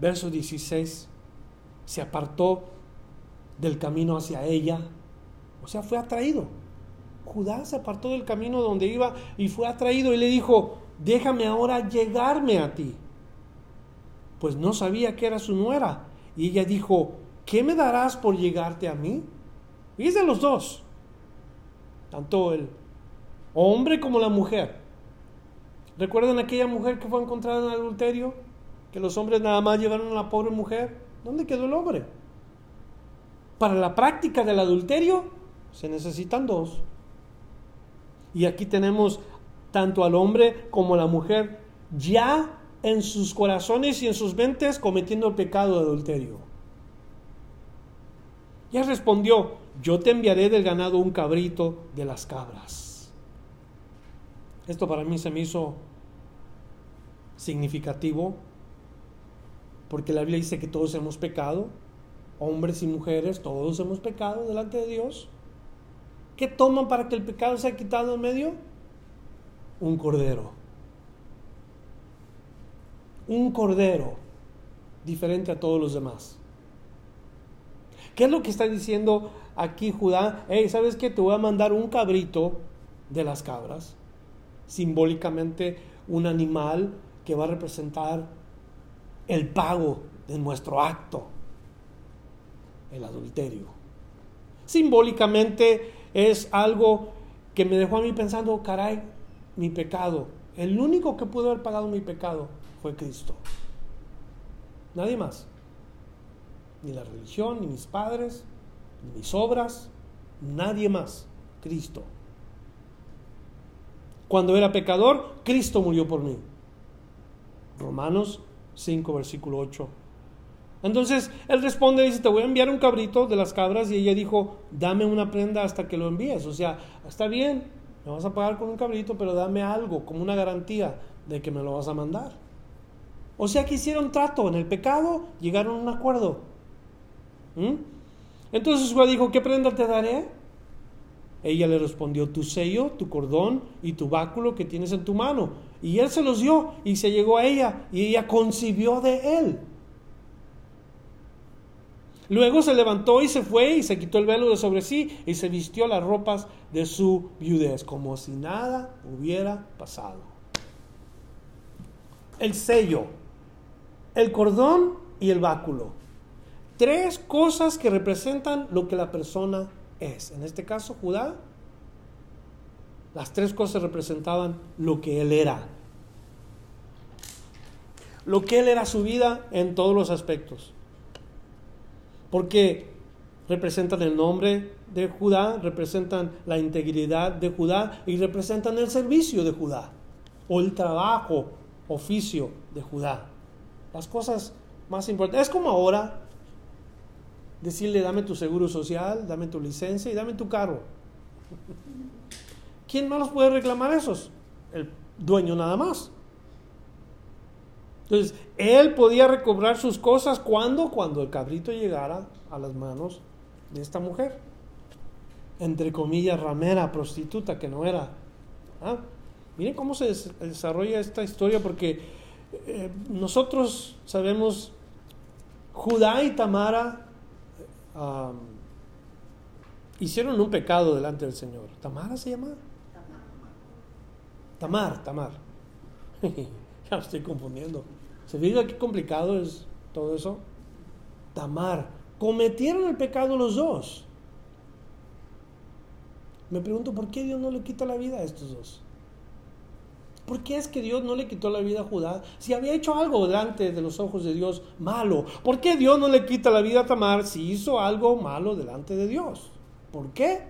Verso 16, se apartó del camino hacia ella, o sea, fue atraído. Judá se apartó del camino donde iba y fue atraído y le dijo, déjame ahora llegarme a ti. Pues no sabía que era su nuera. Y ella dijo, ¿qué me darás por llegarte a mí? De los dos tanto el hombre como la mujer. ¿Recuerdan aquella mujer que fue encontrada en adulterio? Que los hombres nada más llevaron a la pobre mujer. ¿Dónde quedó el hombre? Para la práctica del adulterio se necesitan dos. Y aquí tenemos tanto al hombre como a la mujer ya en sus corazones y en sus mentes cometiendo el pecado de adulterio. Ya respondió, yo te enviaré del ganado un cabrito de las cabras. Esto para mí se me hizo significativo, porque la Biblia dice que todos hemos pecado, hombres y mujeres, todos hemos pecado delante de Dios. ¿Qué toman para que el pecado sea quitado en medio? Un cordero. Un cordero diferente a todos los demás. ¿Qué es lo que está diciendo aquí Judá? Hey, ¿sabes qué? Te voy a mandar un cabrito de las cabras, simbólicamente un animal que va a representar el pago de nuestro acto, el adulterio. Simbólicamente es algo que me dejó a mí pensando, caray, mi pecado. El único que pudo haber pagado mi pecado fue Cristo. Nadie más. ni la religión, ni mis padres, mis obras, nadie más, Cristo. Cuando era pecador, Cristo murió por mí. Romanos 5, versículo 8. Entonces él responde dice, te voy a enviar un cabrito de las cabras y ella dijo, dame una prenda hasta que lo envíes. O sea, está bien, me vas a pagar con un cabrito, pero dame algo como una garantía de que me lo vas a mandar. O sea que hicieron trato en el pecado, llegaron a un acuerdo. ¿Mm? Entonces Juan dijo, ¿qué prenda te daré? Ella le respondió, tu sello, tu cordón y tu báculo que tienes en tu mano. Y él se los dio y se llegó a ella y ella concibió de él. Luego se levantó y se fue y se quitó el velo de sobre sí y se vistió las ropas de su viudez, como si nada hubiera pasado. El sello, el cordón y el báculo. Tres cosas que representan lo que la persona es. En este caso, Judá, las tres cosas representaban lo que él era. Lo que él era su vida en todos los aspectos porque representan el nombre de Judá, representan la integridad de Judá y representan el servicio de Judá o el trabajo, oficio de Judá. Las cosas más importantes. Es como ahora decirle dame tu seguro social, dame tu licencia y dame tu carro. ¿Quién más los puede reclamar esos? El dueño nada más. Entonces, él podía recobrar sus cosas cuando, cuando el cabrito llegara a las manos de esta mujer. Entre comillas, ramera, prostituta, que no era. ¿Ah? Miren cómo se desarrolla esta historia, porque eh, nosotros sabemos, Judá y Tamara hicieron un pecado delante del Señor. ¿Tamara se llama? Tamar, Tamar. ya me estoy confundiendo. ¿Se fija qué complicado es todo eso? Tamar. Cometieron el pecado los dos. Me pregunto, ¿por qué Dios no le quita la vida a estos dos? ¿Por qué es que Dios no le quitó la vida a Judá si había hecho algo delante de los ojos de Dios malo? ¿Por qué Dios no le quita la vida a Tamar si hizo algo malo delante de Dios? ¿Por qué?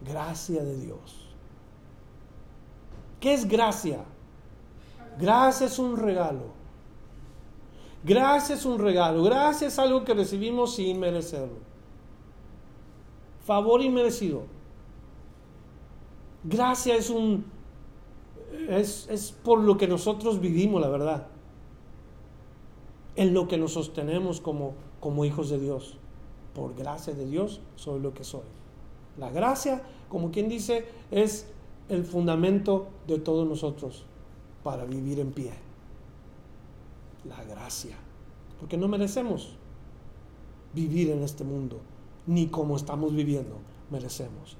Gracia de Dios. ¿Qué es gracia? Gracia es un regalo. Gracia es un regalo. Gracia es algo que recibimos sin merecerlo. Favor inmerecido. Gracia es un... Es, es por lo que nosotros vivimos, la verdad. En lo que nos sostenemos como, como hijos de Dios. Por gracia de Dios soy lo que soy. La gracia, como quien dice, es el fundamento de todos nosotros para vivir en pie. La gracia. Porque no merecemos vivir en este mundo, ni como estamos viviendo, merecemos.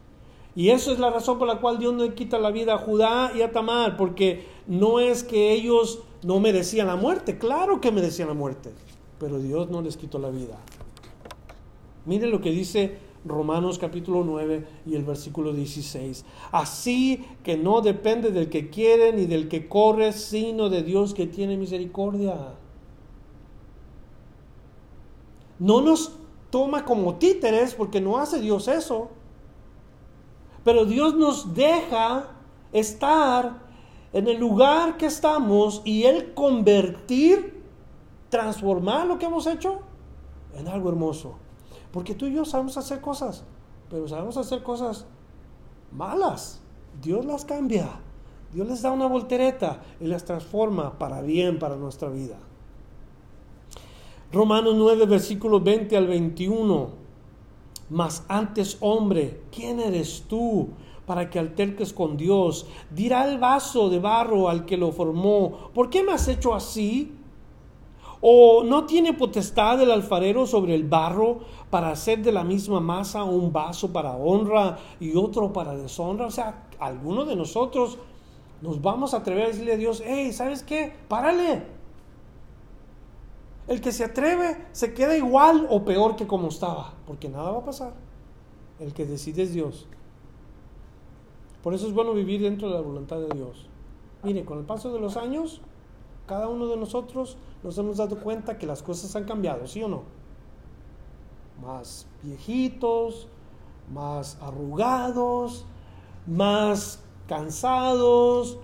Y eso es la razón por la cual Dios no le quita la vida a Judá y a Tamar, porque no es que ellos no merecían la muerte, claro que merecían la muerte, pero Dios no les quitó la vida. Mire lo que dice Romanos capítulo 9 y el versículo 16. Así que no depende del que quiere ni del que corre, sino de Dios que tiene misericordia. No nos toma como títeres porque no hace Dios eso. Pero Dios nos deja estar en el lugar que estamos y Él convertir, transformar lo que hemos hecho en algo hermoso. Porque tú y yo sabemos hacer cosas, pero sabemos hacer cosas malas. Dios las cambia. Dios les da una voltereta y las transforma para bien para nuestra vida. Romanos 9, versículos 20 al 21. Mas antes, hombre, ¿quién eres tú para que alterques con Dios? Dirá el vaso de barro al que lo formó, ¿por qué me has hecho así? ¿O no tiene potestad el alfarero sobre el barro para hacer de la misma masa un vaso para honra y otro para deshonra? O sea, alguno de nosotros nos vamos a atrever a decirle a Dios, hey, ¿sabes qué? Párale. El que se atreve se queda igual o peor que como estaba, porque nada va a pasar. El que decide es Dios. Por eso es bueno vivir dentro de la voluntad de Dios. Mire, con el paso de los años, cada uno de nosotros nos hemos dado cuenta que las cosas han cambiado, ¿sí o no? Más viejitos, más arrugados, más cansados,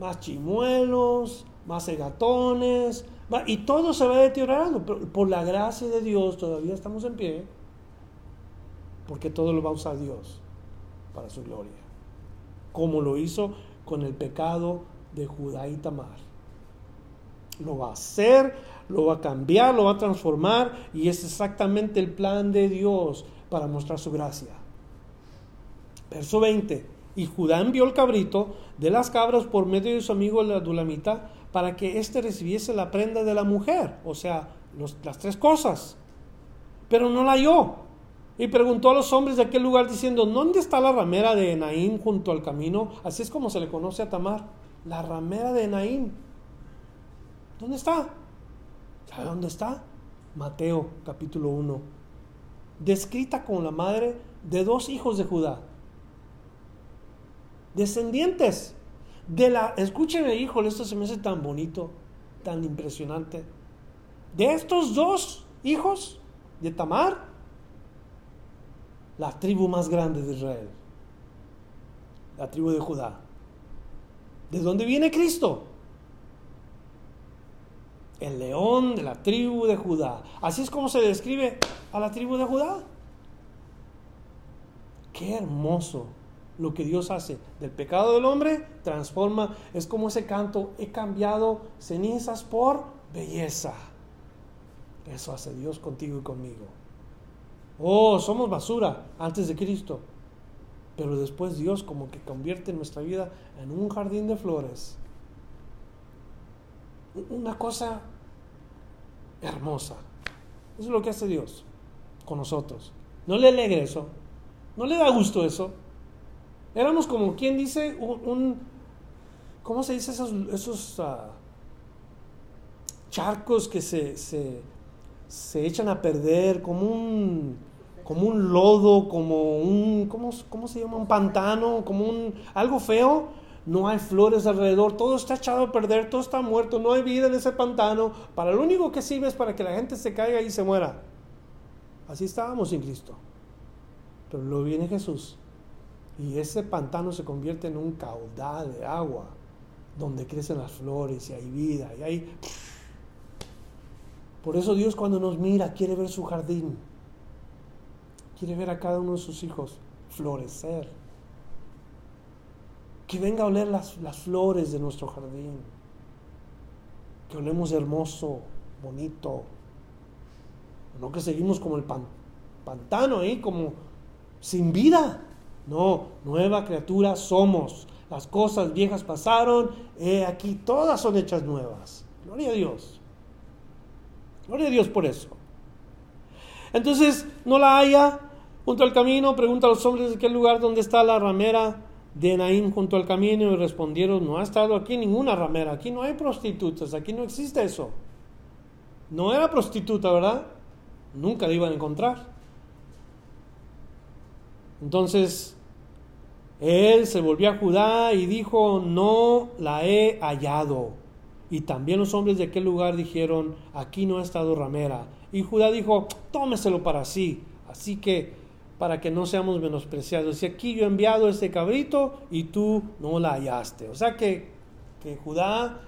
más chimuelos, más egatones, y todo se va deteriorando, pero por la gracia de Dios todavía estamos en pie, porque todo lo va a usar Dios para su gloria, como lo hizo con el pecado de Judá y Tamar. Lo va a hacer, lo va a cambiar, lo va a transformar, y es exactamente el plan de Dios para mostrar su gracia. Verso 20. Y Judá envió el cabrito de las cabras por medio de su amigo la Dulamita para que éste recibiese la prenda de la mujer, o sea, las tres cosas. Pero no la halló. Y preguntó a los hombres de aquel lugar diciendo, ¿dónde está la ramera de Enaín junto al camino? Así es como se le conoce a Tamar, la ramera de Enaín. ¿Dónde está? ¿Sabe dónde está? Mateo capítulo 1. Descrita como la madre de dos hijos de Judá. Descendientes de la, escúcheme, híjole, esto se me hace tan bonito, tan impresionante. De estos dos hijos de Tamar, la tribu más grande de Israel, la tribu de Judá. ¿De dónde viene Cristo? El león de la tribu de Judá. Así es como se describe a la tribu de Judá. Qué hermoso lo que Dios hace del pecado del hombre, transforma, es como ese canto, he cambiado cenizas por belleza. Eso hace Dios contigo y conmigo. Oh, somos basura antes de Cristo, pero después Dios como que convierte nuestra vida en un jardín de flores. Una cosa hermosa. Eso es lo que hace Dios con nosotros. ¿No le alegra eso? ¿No le da gusto eso? Éramos como quien dice un, ¿cómo se dice esos, ah, charcos que se, se, se, echan a perder, como un, como un lodo, como un, ¿cómo, ¿cómo, se llama? Un pantano, como un, algo feo. No hay flores alrededor, todo está echado a perder, todo está muerto, no hay vida en ese pantano. Para lo único que sirve es para que la gente se caiga y se muera. Así estábamos sin Cristo. Pero luego viene Jesús y ese pantano se convierte en un caudal de agua donde crecen las flores y hay vida y hay... Por eso Dios cuando nos mira quiere ver su jardín, quiere ver a cada uno de sus hijos florecer, que venga a oler las, las flores de nuestro jardín, que olemos hermoso, bonito, no que seguimos como el pantano ahí, como sin vida. No, nueva criatura somos. Las cosas viejas pasaron, aquí todas son hechas nuevas. Gloria a Dios. Gloria a Dios por eso. Entonces, no la haya junto al camino, pregunta a los hombres de qué lugar donde está la ramera de Naín junto al camino y respondieron, no ha estado aquí ninguna ramera, aquí no hay prostitutas, aquí no existe eso. No era prostituta, ¿verdad? Nunca la iban a encontrar. Entonces, él se volvió a Judá y dijo, no la he hallado. Y también los hombres de aquel lugar dijeron, aquí no ha estado ramera. Y Judá dijo, tómeselo para sí. Así que, para que no seamos menospreciados. Y aquí yo he enviado este cabrito y tú no la hallaste. O sea que, que Judá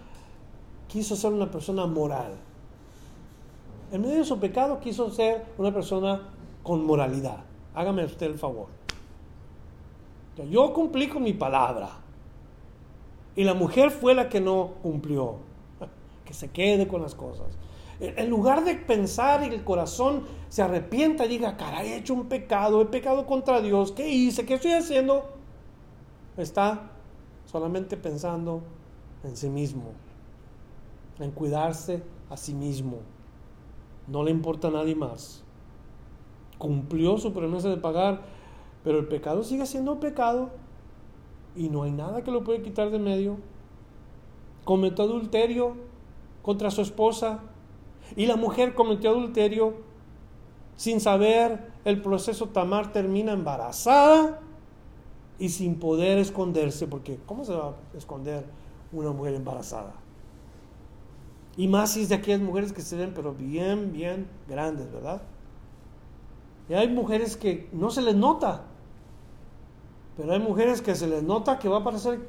quiso ser una persona moral. En medio de su pecado quiso ser una persona con moralidad. Hágame usted el favor. Yo cumplí con mi palabra. Y la mujer fue la que no cumplió. Que se quede con las cosas. En lugar de pensar y el corazón se arrepienta y diga, caray, he hecho un pecado, he pecado contra Dios, ¿qué hice? ¿Qué estoy haciendo? Está solamente pensando en sí mismo, en cuidarse a sí mismo. No le importa a nadie más. Cumplió su promesa de pagar pero el pecado sigue siendo pecado y no hay nada que lo puede quitar de medio. Cometió adulterio contra su esposa y la mujer cometió adulterio sin saber el proceso Tamar termina embarazada y sin poder esconderse, porque ¿cómo se va a esconder una mujer embarazada? Y más si es de aquellas mujeres que se ven, pero bien, bien grandes, ¿verdad? Y hay mujeres que no se les nota, pero hay mujeres que se les nota que va a parecer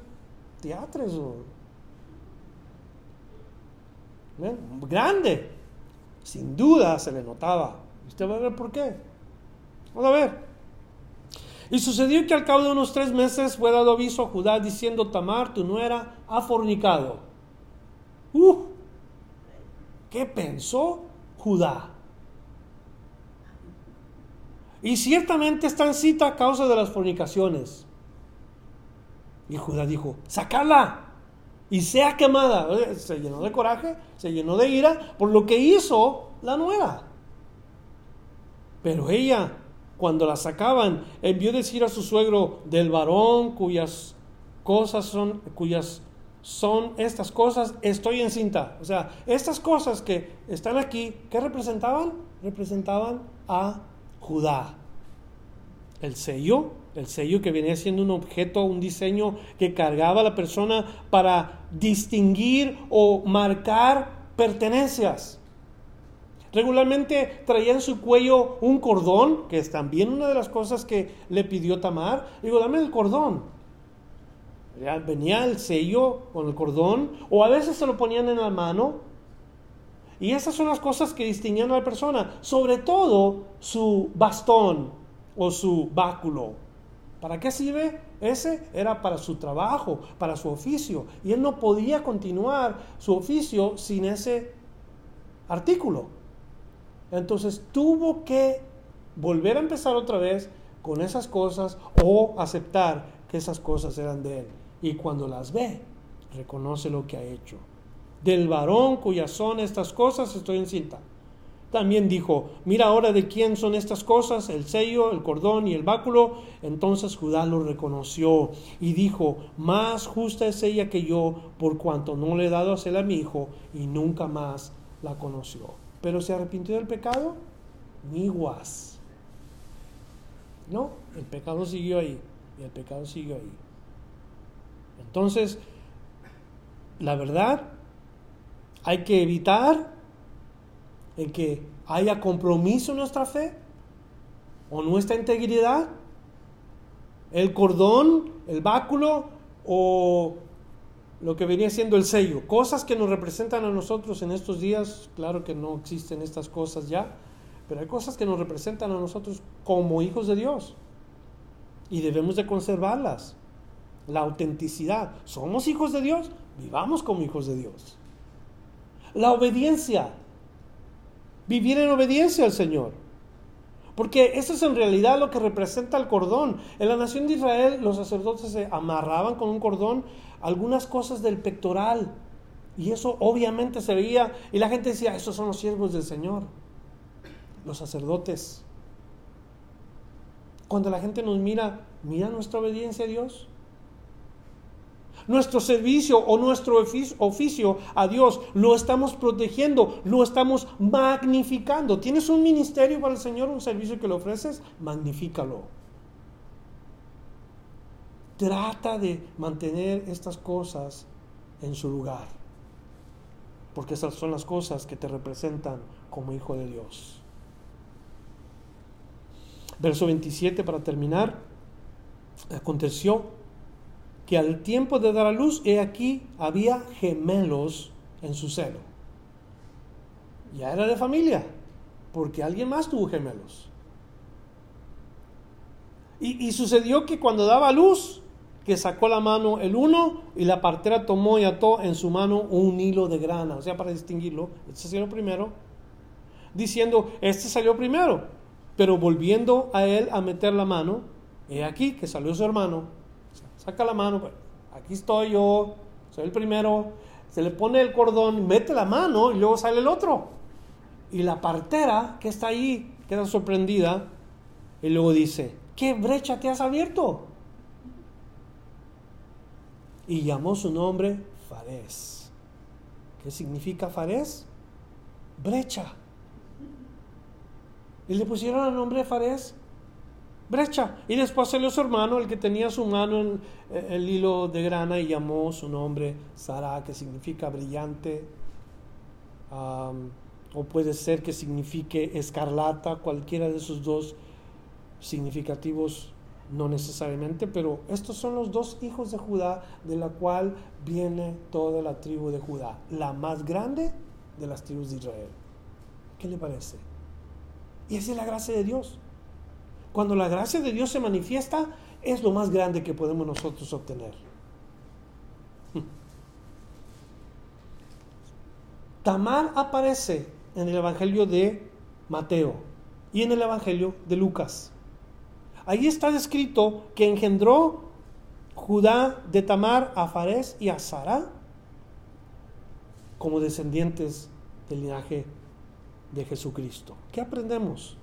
teatres o... Grande, sin duda se le notaba. Usted va a ver por qué. Vamos a ver. Y sucedió que al cabo de unos tres meses fue dado aviso a Judá diciendo, Tamar, tu nuera, ha fornicado. Uh, ¿Qué pensó Judá? Y ciertamente está en cita a causa de las fornicaciones. Y Judá dijo, sacala y sea quemada. Se llenó de coraje, se llenó de ira por lo que hizo la nuera. Pero ella cuando la sacaban, envió decir a su suegro del varón cuyas cosas son, cuyas son estas cosas, estoy encinta. O sea, estas cosas que están aquí, ¿qué representaban? Representaban a Judá. El sello, el sello que venía siendo un objeto, un diseño que cargaba a la persona para distinguir o marcar pertenencias. Regularmente traía en su cuello un cordón, que es también una de las cosas que le pidió Tamar. Digo, dame el cordón. venía el sello con el cordón, o a veces se lo ponían en la mano. Y esas son las cosas que distinguían a la persona, sobre todo su bastón o su báculo. ¿Para qué sirve? Ese era para su trabajo, para su oficio. Y él no podía continuar su oficio sin ese artículo. Entonces tuvo que volver a empezar otra vez con esas cosas o aceptar que esas cosas eran de él. Y cuando las ve, reconoce lo que ha hecho. Del varón cuyas son estas cosas estoy encinta. También dijo, mira ahora de quién son estas cosas, el sello, el cordón y el báculo. Entonces Judá lo reconoció y dijo, más justa es ella que yo, por cuanto no le he dado a hacer a mi hijo y nunca más la conoció pero se arrepintió del pecado, ni guas. No, el pecado siguió ahí, y el pecado siguió ahí. Entonces, la verdad, hay que evitar el que haya compromiso en nuestra fe o nuestra integridad, el cordón, el báculo o lo que venía siendo el sello, cosas que nos representan a nosotros en estos días, claro que no existen estas cosas ya, pero hay cosas que nos representan a nosotros como hijos de Dios y debemos de conservarlas. La autenticidad, somos hijos de Dios, vivamos como hijos de Dios. La obediencia, vivir en obediencia al Señor. Porque eso es en realidad lo que representa el cordón. En la nación de Israel los sacerdotes se amarraban con un cordón algunas cosas del pectoral. Y eso obviamente se veía. Y la gente decía, esos son los siervos del Señor. Los sacerdotes. Cuando la gente nos mira, mira nuestra obediencia a Dios. Nuestro servicio o nuestro oficio a Dios lo estamos protegiendo, lo estamos magnificando. ¿Tienes un ministerio para el Señor, un servicio que le ofreces? Magnifícalo. Trata de mantener estas cosas en su lugar, porque esas son las cosas que te representan como hijo de Dios. Verso 27 para terminar. Aconteció que al tiempo de dar a luz, he aquí, había gemelos en su seno. Ya era de familia, porque alguien más tuvo gemelos. Y, sucedió que cuando daba luz, que sacó la mano el uno y la partera tomó y ató en su mano un hilo de grana, o sea, para distinguirlo, este salió primero, diciendo, este salió primero, pero volviendo a él a meter la mano, he aquí que salió su hermano, saca la mano, pues, aquí estoy yo, soy el primero, se le pone el cordón, mete la mano y luego sale el otro. Y la partera que está ahí queda sorprendida y luego dice, ¿qué brecha te has abierto? y llamó su nombre Fares. ¿Qué significa Fares? Brecha. Y le pusieron el nombre Fares brecha. Y después salió su hermano, el que tenía su mano en el hilo de grana, y llamó su nombre Sara, que significa brillante. o puede ser que signifique escarlata, cualquiera de esos dos significativos no necesariamente, pero estos son los dos hijos de Judá de la cual viene toda la tribu de Judá, la más grande de las tribus de Israel. ¿Qué le parece? Y esa es la gracia de Dios. Cuando la gracia de Dios se manifiesta, es lo más grande que podemos nosotros obtener. Tamar aparece en el Evangelio de Mateo y en el Evangelio de Lucas. Ahí está descrito que engendró Judá de Tamar a Fares y a Sara como descendientes del linaje de Jesucristo. ¿Qué aprendemos?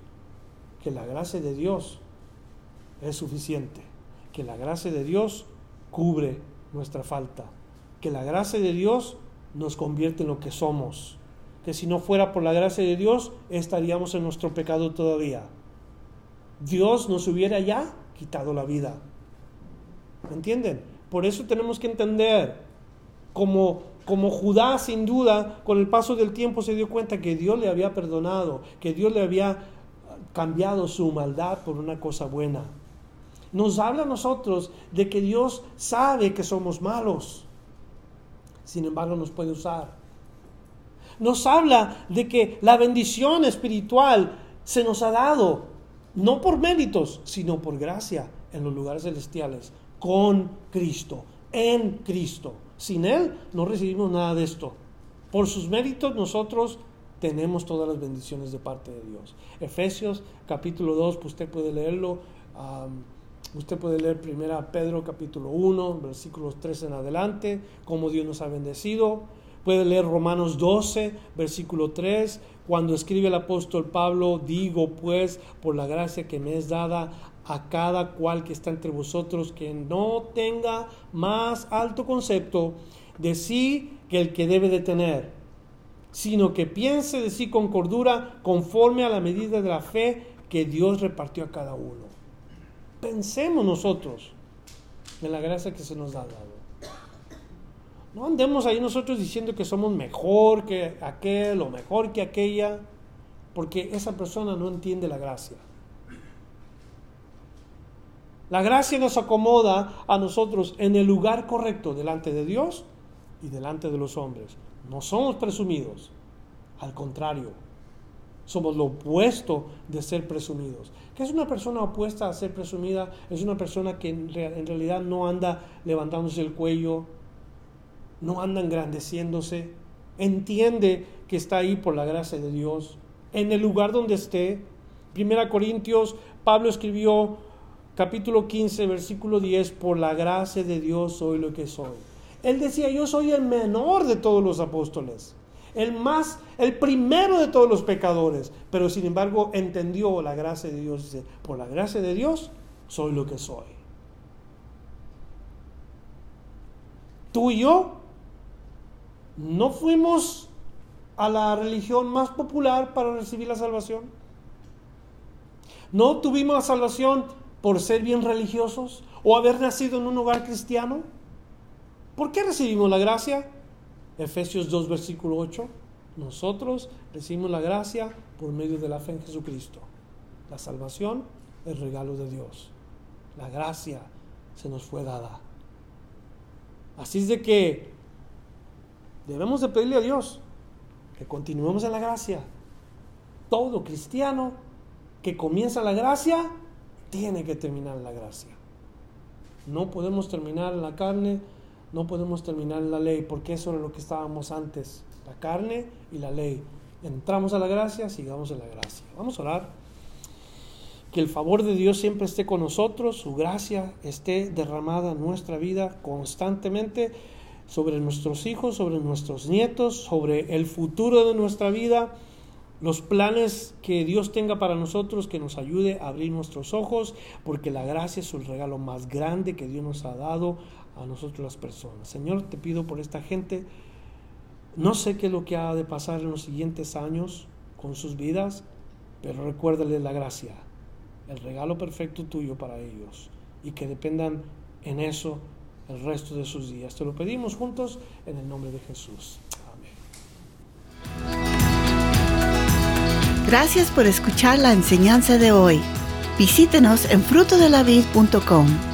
Que la gracia de Dios es suficiente, que la gracia de Dios cubre nuestra falta, que la gracia de Dios nos convierte en lo que somos, que si no fuera por la gracia de Dios estaríamos en nuestro pecado todavía. Dios nos hubiera ya quitado la vida. ¿Me entienden? Por eso tenemos que entender, como, como Judá sin duda, con el paso del tiempo se dio cuenta que Dios le había perdonado, que Dios le había cambiado su maldad por una cosa buena. Nos habla a nosotros de que Dios sabe que somos malos, sin embargo nos puede usar. Nos habla de que la bendición espiritual se nos ha dado no por méritos, sino por gracia en los lugares celestiales, con Cristo, en Cristo. Sin Él no recibimos nada de esto. Por sus méritos nosotros tenemos todas las bendiciones de parte de Dios. Efesios capítulo 2, pues usted puede leerlo. usted puede leer primera Pedro capítulo 1, versículos 3 en adelante, cómo Dios nos ha bendecido. Puede leer Romanos 12, versículo 3, cuando escribe el apóstol Pablo, digo pues, por la gracia que me es dada a cada cual que está entre vosotros, que no tenga más alto concepto de sí que el que debe de tener, sino que piense de sí con cordura conforme a la medida de la fe que Dios repartió a cada uno. Pensemos nosotros en la gracia que se nos ha dado. No andemos ahí nosotros diciendo que somos mejor que aquel o mejor que aquella, porque esa persona no entiende la gracia. La gracia nos acomoda a nosotros en el lugar correcto delante de Dios y delante de los hombres. No somos presumidos, al contrario, somos lo opuesto de ser presumidos. ¿Qué es una persona opuesta a ser presumida? Es una persona que en realidad no anda levantándose el cuello, no anda engrandeciéndose, entiende que está ahí por la gracia de Dios, en el lugar donde esté. Primera Corintios, Pablo escribió capítulo 15, versículo 10, por la gracia de Dios soy lo que soy. Él decía, yo soy el menor de todos los apóstoles, el más, el primero de todos los pecadores, pero sin embargo entendió la gracia de Dios. Dice, por la gracia de Dios soy lo que soy. Tú y yo ¿no fuimos a la religión más popular para recibir la salvación? ¿No tuvimos la salvación por ser bien religiosos o haber nacido en un hogar cristiano? ¿Por qué recibimos la gracia? Efesios 2, versículo 8. Nosotros recibimos la gracia por medio de la fe en Jesucristo. La salvación es regalo de Dios. La gracia se nos fue dada. Así es de que debemos de pedirle a Dios que continuemos en la gracia. Todo cristiano que comienza la gracia tiene que terminar la gracia. No podemos terminar en la carne, no podemos terminar en la ley, porque eso era lo que estábamos antes, la carne y la ley. Entramos a la gracia, sigamos en la gracia. Vamos a orar. Que el favor de Dios siempre esté con nosotros, su gracia esté derramada en nuestra vida constantemente sobre nuestros hijos, sobre nuestros nietos, sobre el futuro de nuestra vida, los planes que Dios tenga para nosotros, que nos ayude a abrir nuestros ojos, porque la gracia es el regalo más grande que Dios nos ha dado a nosotros las personas. Señor, te pido por esta gente, no sé qué es lo que ha de pasar en los siguientes años con sus vidas, pero recuérdale la gracia, el regalo perfecto tuyo para ellos, y que dependan en eso el resto de sus días. Te lo pedimos juntos en el nombre de Jesús. Amén. Gracias por escuchar la enseñanza de hoy. Visítenos en frutodelavid.com